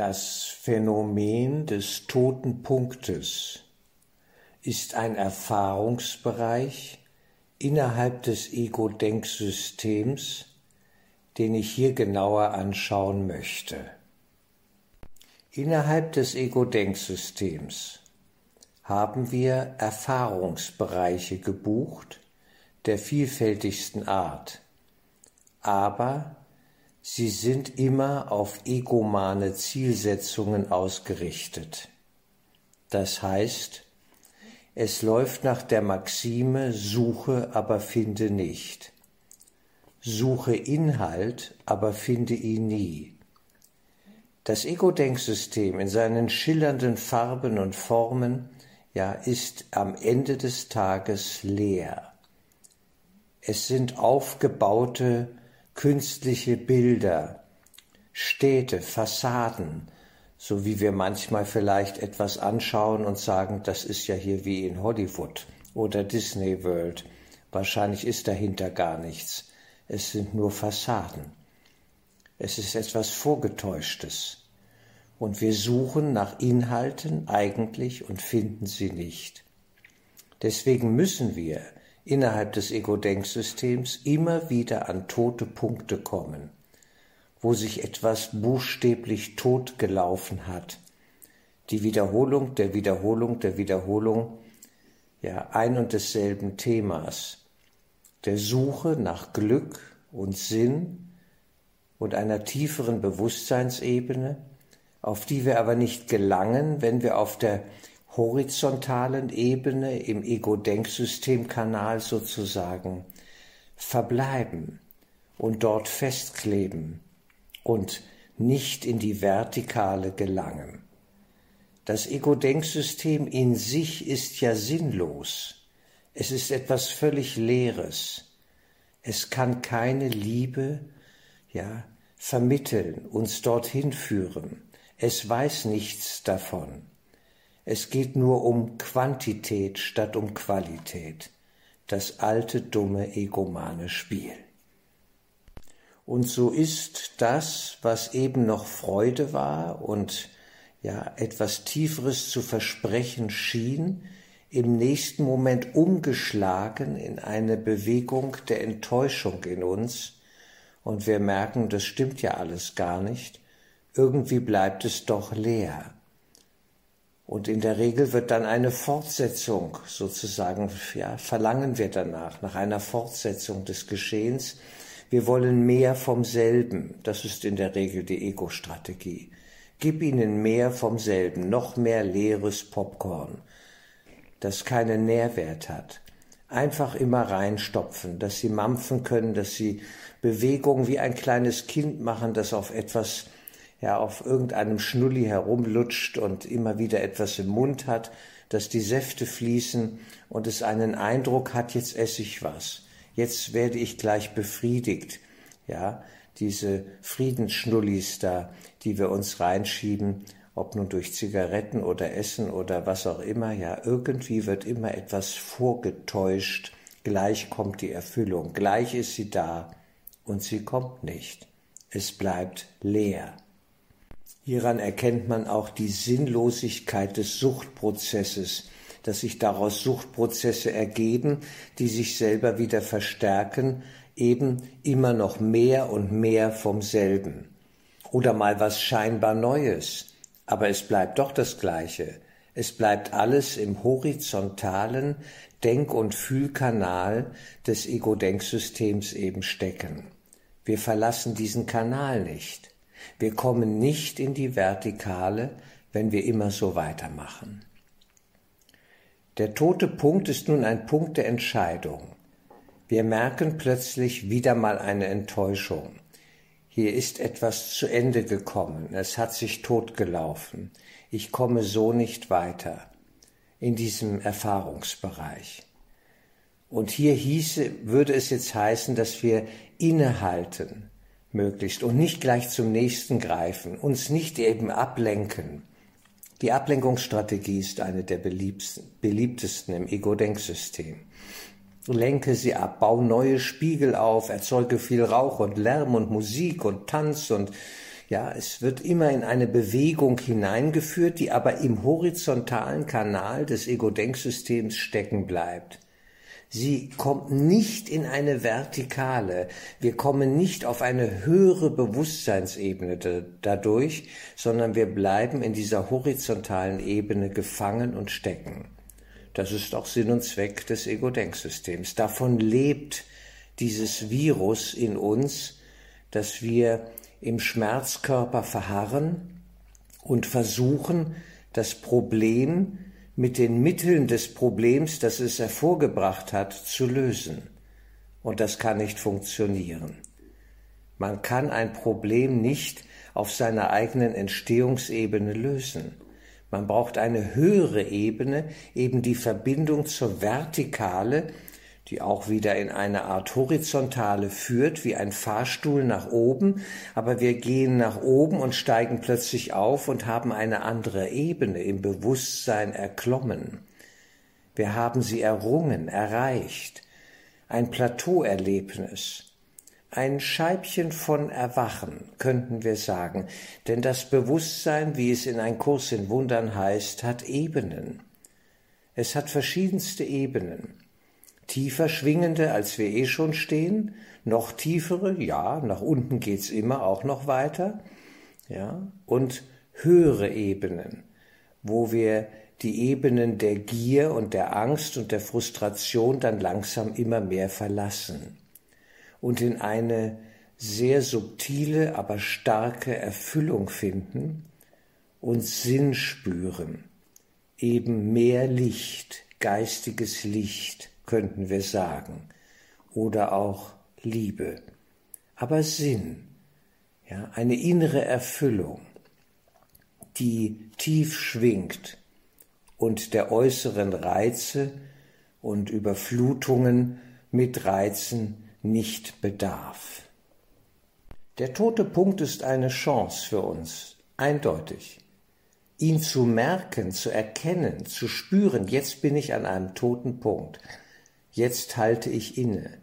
Das Phänomen des toten Punktes ist ein Erfahrungsbereich innerhalb des Ego-Denksystems, den ich hier genauer anschauen möchte. Innerhalb des Ego-Denksystems haben wir Erfahrungsbereiche gebucht der vielfältigsten Art, aber sie sind immer auf egomane Zielsetzungen ausgerichtet. Das heißt, es läuft nach der Maxime Suche, aber finde nicht. Suche Inhalt, aber finde ihn nie. Das Ego-Denksystem in seinen schillernden Farben und Formen ja ist am Ende des Tages leer. Es sind aufgebaute künstliche Bilder, Städte, Fassaden, so wie wir manchmal vielleicht etwas anschauen und sagen, das ist ja hier wie in Hollywood oder Disney World. Wahrscheinlich ist dahinter gar nichts. Es sind nur Fassaden. Es ist etwas Vorgetäuschtes. Und wir suchen nach Inhalten eigentlich und finden sie nicht. Deswegen müssen wir innerhalb des Ego-Denksystems immer wieder an tote Punkte kommen wo sich etwas buchstäblich totgelaufen hat. Die Wiederholung der Wiederholung der Wiederholung ja ein und desselben Themas, der Suche nach Glück und Sinn und einer tieferen Bewusstseinsebene, auf die wir aber nicht gelangen, wenn wir auf der horizontalen Ebene im Ego-Denksystemkanal sozusagen verbleiben und dort festkleben und nicht in die Vertikale gelangen. Das Ego-Denksystem in sich ist ja sinnlos. Es ist etwas völlig Leeres. Es kann keine Liebe, ja, vermitteln, uns dorthin führen. Es weiß nichts davon. Es geht nur um Quantität statt um Qualität. Das alte dumme egomane Spiel. Und so ist das, was eben noch Freude war und ja etwas Tieferes zu versprechen schien, im nächsten Moment umgeschlagen in eine Bewegung der Enttäuschung in uns, und wir merken, das stimmt ja alles gar nicht, irgendwie bleibt es doch leer. Und in der Regel wird dann eine Fortsetzung sozusagen, ja, verlangen wir danach, nach einer Fortsetzung des Geschehens, wir wollen mehr vom selben. Das ist in der Regel die Ego-Strategie. Gib ihnen mehr vom selben, noch mehr leeres Popcorn, das keinen Nährwert hat. Einfach immer reinstopfen, dass sie mampfen können, dass sie Bewegungen wie ein kleines Kind machen, das auf etwas, ja, auf irgendeinem Schnulli herumlutscht und immer wieder etwas im Mund hat, dass die Säfte fließen und es einen Eindruck hat, jetzt esse ich was jetzt werde ich gleich befriedigt. Ja, diese Friedensschnullis da, die wir uns reinschieben, ob nun durch Zigaretten oder Essen oder was auch immer, ja, irgendwie wird immer etwas vorgetäuscht, gleich kommt die Erfüllung, gleich ist sie da und sie kommt nicht. Es bleibt leer. Hieran erkennt man auch die Sinnlosigkeit des Suchtprozesses, dass sich daraus Suchtprozesse ergeben, die sich selber wieder verstärken, eben immer noch mehr und mehr vom selben. Oder mal was scheinbar Neues, aber es bleibt doch das Gleiche. Es bleibt alles im horizontalen Denk- und Fühlkanal des Ego-Denksystems eben stecken. Wir verlassen diesen Kanal nicht. Wir kommen nicht in die Vertikale, wenn wir immer so weitermachen. Der tote Punkt ist nun ein Punkt der Entscheidung. Wir merken plötzlich wieder mal eine Enttäuschung. Hier ist etwas zu Ende gekommen, es hat sich totgelaufen. Ich komme so nicht weiter in diesem Erfahrungsbereich. Und hier hieße, würde es jetzt heißen, dass wir innehalten, möglichst, und nicht gleich zum nächsten greifen, uns nicht eben ablenken, die Ablenkungsstrategie ist eine der beliebtesten im Ego-Denksystem. Lenke sie ab, bau neue Spiegel auf, erzeuge viel Rauch und Lärm und Musik und Tanz und Ja, es wird immer in eine Bewegung hineingeführt, die aber im horizontalen Kanal des Ego-Denksystems stecken bleibt. Sie kommt nicht in eine Vertikale. Wir kommen nicht auf eine höhere Bewusstseinsebene dadurch, sondern wir bleiben in dieser horizontalen Ebene gefangen und stecken. Das ist auch Sinn und Zweck des Ego-Denksystems. Davon lebt dieses Virus in uns, dass wir im Schmerzkörper verharren und versuchen, das Problem mit den Mitteln des Problems, das es hervorgebracht hat, zu lösen. Und das kann nicht funktionieren. Man kann ein Problem nicht auf seiner eigenen Entstehungsebene lösen. Man braucht eine höhere Ebene, eben die Verbindung zur Vertikale, die auch wieder in eine Art Horizontale führt, wie ein Fahrstuhl nach oben, aber wir gehen nach oben und steigen plötzlich auf und haben eine andere Ebene im Bewusstsein erklommen. Wir haben sie errungen, erreicht, ein Plateauerlebnis, ein Scheibchen von Erwachen, könnten wir sagen, denn das Bewusstsein, wie es in ein Kurs in Wundern heißt, hat Ebenen. Es hat verschiedenste Ebenen tiefer schwingende, als wir eh schon stehen, noch tiefere, ja, nach unten geht's immer auch noch weiter, ja, und höhere Ebenen, wo wir die Ebenen der Gier und der Angst und der Frustration dann langsam immer mehr verlassen und in eine sehr subtile, aber starke Erfüllung finden und Sinn spüren, eben mehr Licht, geistiges Licht, könnten wir sagen, oder auch Liebe, aber Sinn, ja, eine innere Erfüllung, die tief schwingt und der äußeren Reize und Überflutungen mit Reizen nicht bedarf. Der tote Punkt ist eine Chance für uns, eindeutig. Ihn zu merken, zu erkennen, zu spüren, jetzt bin ich an einem toten Punkt jetzt halte ich inne.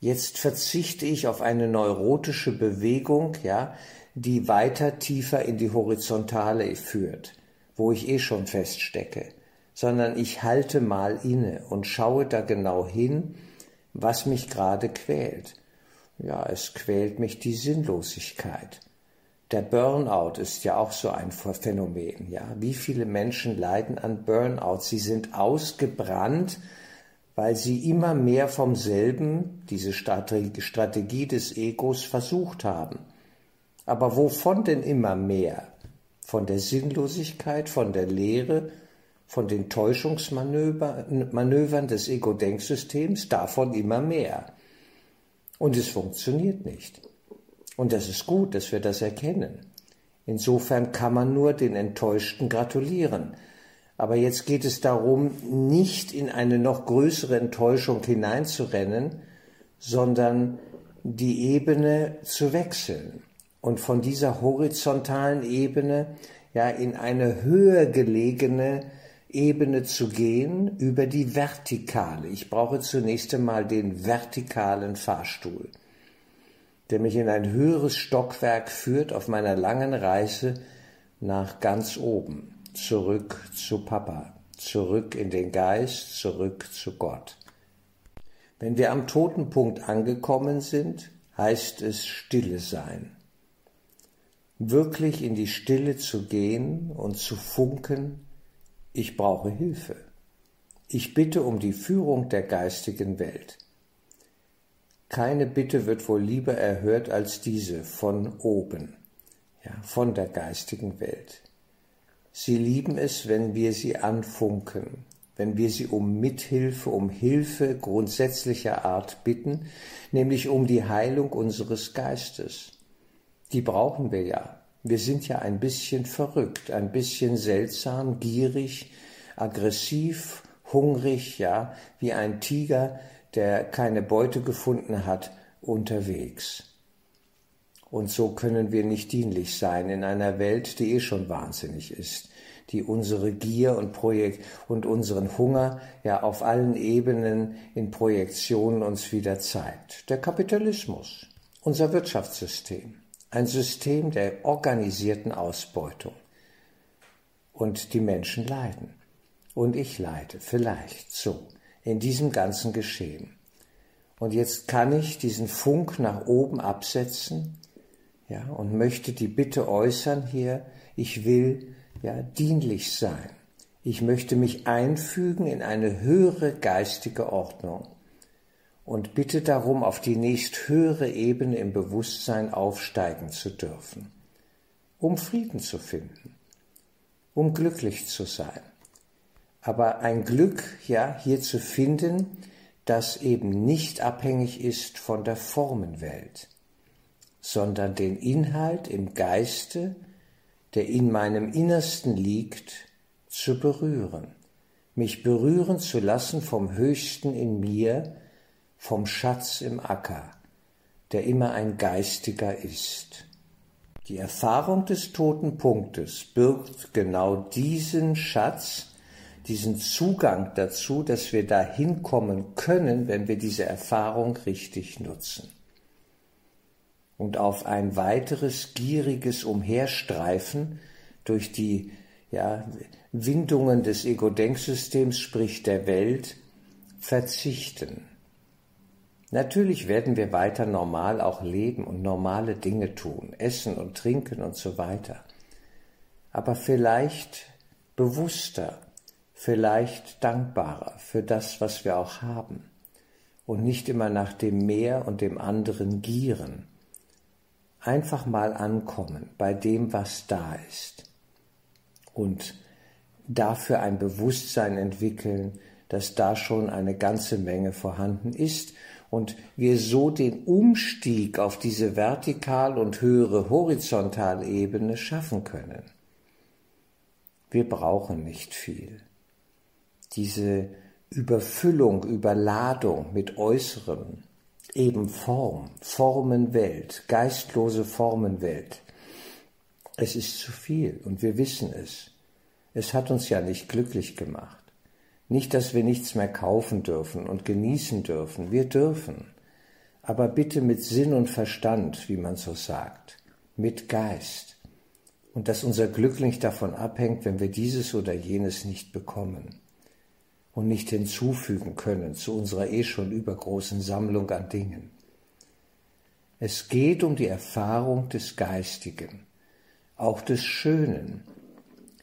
Jetzt verzichte ich auf eine neurotische Bewegung, ja, die weiter tiefer in die Horizontale führt, wo ich eh schon feststecke, sondern ich halte mal inne und schaue da genau hin, was mich gerade quält. Ja, es quält mich die Sinnlosigkeit. Der Burnout ist ja auch so ein Phänomen, ja. Wie viele Menschen leiden an Burnout? Sie sind ausgebrannt, weil sie immer mehr vom selben, diese Strategie des Egos, versucht haben. Aber wovon denn immer mehr? Von der Sinnlosigkeit, von der Leere, von den Täuschungsmanövern des Ego-Denksystems, davon immer mehr. Und es funktioniert nicht. Und das ist gut, dass wir das erkennen. Insofern kann man nur den Enttäuschten gratulieren, aber jetzt geht es darum, nicht in eine noch größere Enttäuschung hineinzurennen, sondern die Ebene zu wechseln und von dieser horizontalen Ebene ja in eine höher gelegene Ebene zu gehen über die vertikale. Ich brauche zunächst einmal den vertikalen Fahrstuhl, der mich in ein höheres Stockwerk führt auf meiner langen Reise nach ganz oben zurück zu Papa, zurück in den Geist, zurück zu Gott. Wenn wir am Totenpunkt angekommen sind, heißt es Stille sein. Wirklich in die Stille zu gehen und zu funken, ich brauche Hilfe. Ich bitte um die Führung der geistigen Welt. Keine Bitte wird wohl lieber erhört als diese von oben, ja, von der geistigen Welt. Sie lieben es, wenn wir sie anfunken, wenn wir sie um Mithilfe, um Hilfe grundsätzlicher Art bitten, nämlich um die Heilung unseres Geistes. Die brauchen wir ja. Wir sind ja ein bisschen verrückt, ein bisschen seltsam, gierig, aggressiv, hungrig, ja, wie ein Tiger, der keine Beute gefunden hat, unterwegs. Und so können wir nicht dienlich sein in einer Welt, die eh schon wahnsinnig ist, die unsere Gier und Projekt und unseren Hunger ja auf allen Ebenen in Projektionen uns wieder zeigt. Der Kapitalismus, unser Wirtschaftssystem, ein System der organisierten Ausbeutung. Und die Menschen leiden. Und ich leide, vielleicht so, in diesem ganzen Geschehen. Und jetzt kann ich diesen Funk nach oben absetzen, ja, und möchte die Bitte äußern hier, ich will, ja, dienlich sein. Ich möchte mich einfügen in eine höhere geistige Ordnung und bitte darum, auf die nächst höhere Ebene im Bewusstsein aufsteigen zu dürfen, um Frieden zu finden, um glücklich zu sein. Aber ein Glück, ja, hier zu finden, das eben nicht abhängig ist von der Formenwelt, sondern den Inhalt im Geiste, der in meinem Innersten liegt, zu berühren, mich berühren zu lassen vom Höchsten in mir, vom Schatz im Acker, der immer ein geistiger ist. Die Erfahrung des toten Punktes birgt genau diesen Schatz, diesen Zugang dazu, dass wir dahin kommen können, wenn wir diese Erfahrung richtig nutzen. Und auf ein weiteres gieriges Umherstreifen durch die ja, Windungen des Ego-Denksystems, sprich der Welt, verzichten. Natürlich werden wir weiter normal auch leben und normale Dinge tun, essen und trinken und so weiter. Aber vielleicht bewusster, vielleicht dankbarer für das, was wir auch haben und nicht immer nach dem Mehr und dem anderen gieren. Einfach mal ankommen bei dem, was da ist und dafür ein Bewusstsein entwickeln, dass da schon eine ganze Menge vorhanden ist und wir so den Umstieg auf diese vertikal und höhere Horizontalebene schaffen können. Wir brauchen nicht viel. Diese Überfüllung, Überladung mit Äußerem, eben Form, Formenwelt, geistlose Formenwelt, es ist zu viel und wir wissen es. Es hat uns ja nicht glücklich gemacht. Nicht, dass wir nichts mehr kaufen dürfen und genießen dürfen. Wir dürfen. Aber bitte mit Sinn und Verstand, wie man so sagt. Mit Geist. Und dass unser Glück nicht davon abhängt, wenn wir dieses oder jenes nicht bekommen und nicht hinzufügen können zu unserer eh schon übergroßen Sammlung an Dingen. Es geht um die Erfahrung des Geistigen auch des Schönen,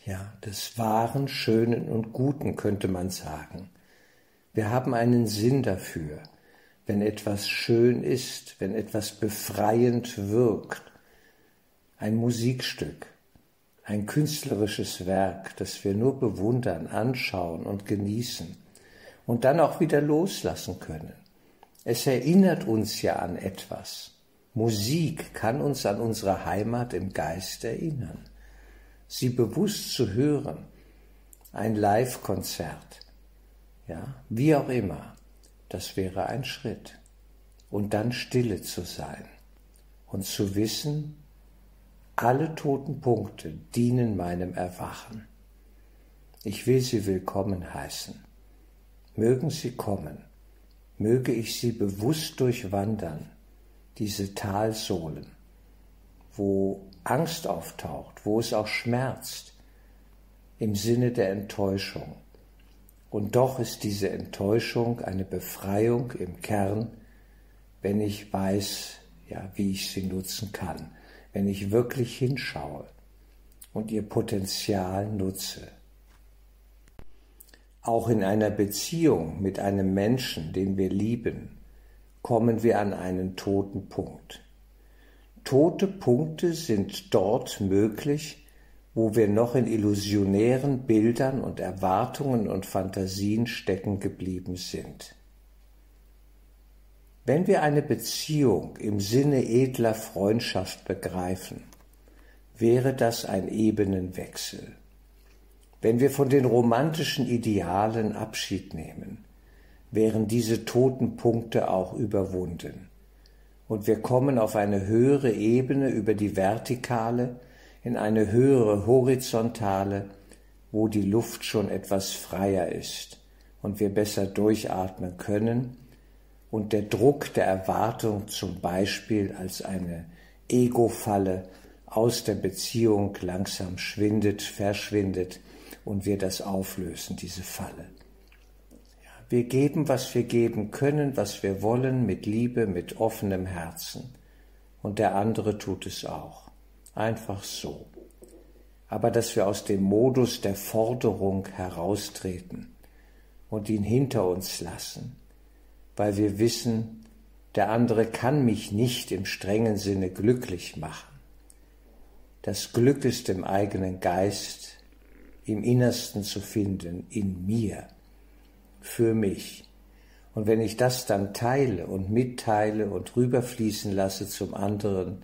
ja, des wahren, Schönen und Guten könnte man sagen. Wir haben einen Sinn dafür, wenn etwas schön ist, wenn etwas befreiend wirkt. Ein Musikstück, ein künstlerisches Werk, das wir nur bewundern, anschauen und genießen und dann auch wieder loslassen können. Es erinnert uns ja an etwas. Musik kann uns an unsere Heimat im Geist erinnern. Sie bewusst zu hören, ein Live-Konzert, ja, wie auch immer, das wäre ein Schritt. Und dann stille zu sein und zu wissen, alle toten Punkte dienen meinem Erwachen. Ich will sie willkommen heißen. Mögen sie kommen, möge ich sie bewusst durchwandern diese Talsohlen, wo Angst auftaucht, wo es auch schmerzt, im Sinne der Enttäuschung. Und doch ist diese Enttäuschung eine Befreiung im Kern, wenn ich weiß, ja, wie ich sie nutzen kann, wenn ich wirklich hinschaue und ihr Potenzial nutze. Auch in einer Beziehung mit einem Menschen, den wir lieben, kommen wir an einen toten Punkt. Tote Punkte sind dort möglich, wo wir noch in illusionären Bildern und Erwartungen und Fantasien stecken geblieben sind. Wenn wir eine Beziehung im Sinne edler Freundschaft begreifen, wäre das ein Ebenenwechsel. Wenn wir von den romantischen Idealen Abschied nehmen, wären diese toten Punkte auch überwunden. Und wir kommen auf eine höhere Ebene über die vertikale, in eine höhere horizontale, wo die Luft schon etwas freier ist und wir besser durchatmen können und der Druck der Erwartung zum Beispiel als eine Ego-Falle aus der Beziehung langsam schwindet, verschwindet und wir das auflösen, diese Falle. Wir geben, was wir geben können, was wir wollen, mit Liebe, mit offenem Herzen. Und der andere tut es auch. Einfach so. Aber dass wir aus dem Modus der Forderung heraustreten und ihn hinter uns lassen, weil wir wissen, der andere kann mich nicht im strengen Sinne glücklich machen. Das Glück ist im eigenen Geist, im Innersten zu finden, in mir, für mich. Und wenn ich das dann teile und mitteile und rüberfließen lasse zum anderen,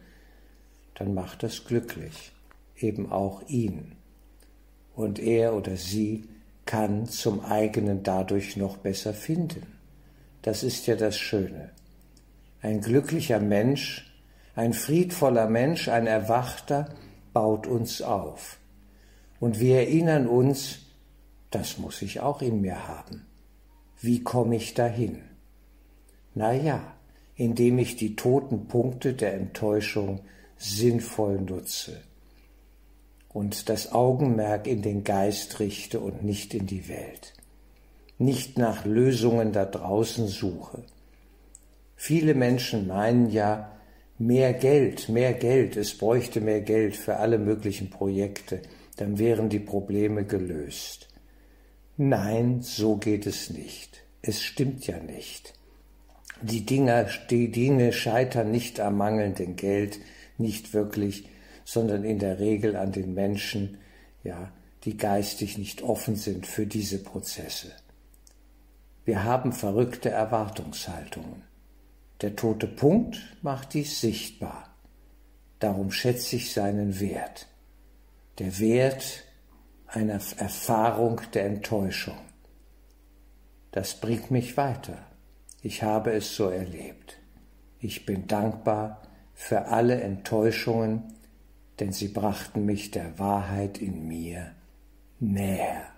dann macht das glücklich, eben auch ihn. Und er oder sie kann zum eigenen dadurch noch besser finden. Das ist ja das Schöne. Ein glücklicher Mensch, ein friedvoller Mensch, ein Erwachter baut uns auf. Und wir erinnern uns, das muss ich auch in mir haben. Wie komme ich dahin? Na ja, indem ich die toten Punkte der Enttäuschung sinnvoll nutze und das Augenmerk in den Geist richte und nicht in die Welt, nicht nach Lösungen da draußen suche. Viele Menschen meinen ja, mehr Geld, mehr Geld, es bräuchte mehr Geld für alle möglichen Projekte dann wären die Probleme gelöst. Nein, so geht es nicht. Es stimmt ja nicht. Die Dinge, die Dinge scheitern nicht am mangelnden Geld, nicht wirklich, sondern in der Regel an den Menschen, ja, die geistig nicht offen sind für diese Prozesse. Wir haben verrückte Erwartungshaltungen. Der tote Punkt macht dies sichtbar. Darum schätze ich seinen Wert der Wert einer Erfahrung der Enttäuschung. Das bringt mich weiter. Ich habe es so erlebt. Ich bin dankbar für alle Enttäuschungen, denn sie brachten mich der Wahrheit in mir näher.